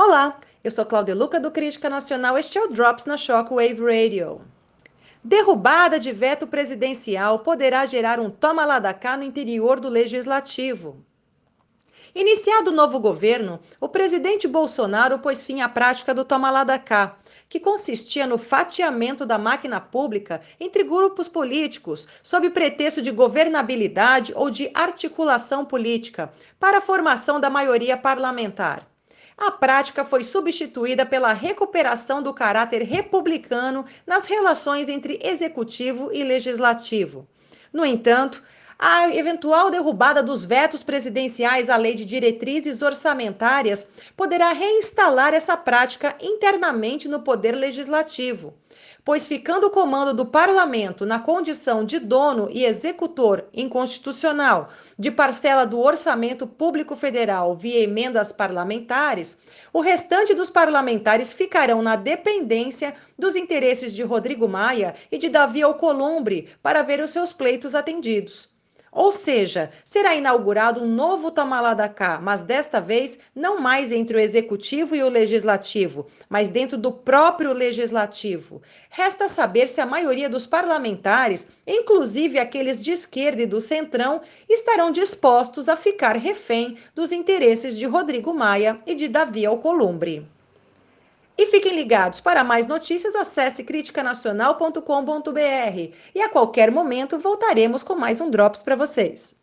Olá, eu sou Cláudia Luca do Crítica Nacional. Este é o Drops na Shockwave Radio. Derrubada de veto presidencial poderá gerar um toma lá da cá no interior do legislativo. Iniciado o novo governo, o presidente Bolsonaro pôs fim à prática do toma lá da cá, que consistia no fatiamento da máquina pública entre grupos políticos, sob pretexto de governabilidade ou de articulação política, para a formação da maioria parlamentar a prática foi substituída pela recuperação do caráter republicano nas relações entre executivo e legislativo. No entanto, a eventual derrubada dos vetos presidenciais à lei de diretrizes orçamentárias poderá reinstalar essa prática internamente no poder legislativo pois ficando o comando do parlamento na condição de dono e executor inconstitucional de parcela do orçamento público federal via emendas parlamentares, o restante dos parlamentares ficarão na dependência dos interesses de Rodrigo Maia e de Davi Alcolumbre para ver os seus pleitos atendidos. Ou seja, será inaugurado um novo Tamaladacá, mas desta vez não mais entre o executivo e o legislativo, mas dentro do próprio legislativo. Resta saber se a maioria dos parlamentares, inclusive aqueles de esquerda e do centrão, estarão dispostos a ficar refém dos interesses de Rodrigo Maia e de Davi Alcolumbre. E fiquem ligados, para mais notícias acesse criticanacional.com.br e a qualquer momento voltaremos com mais um Drops para vocês.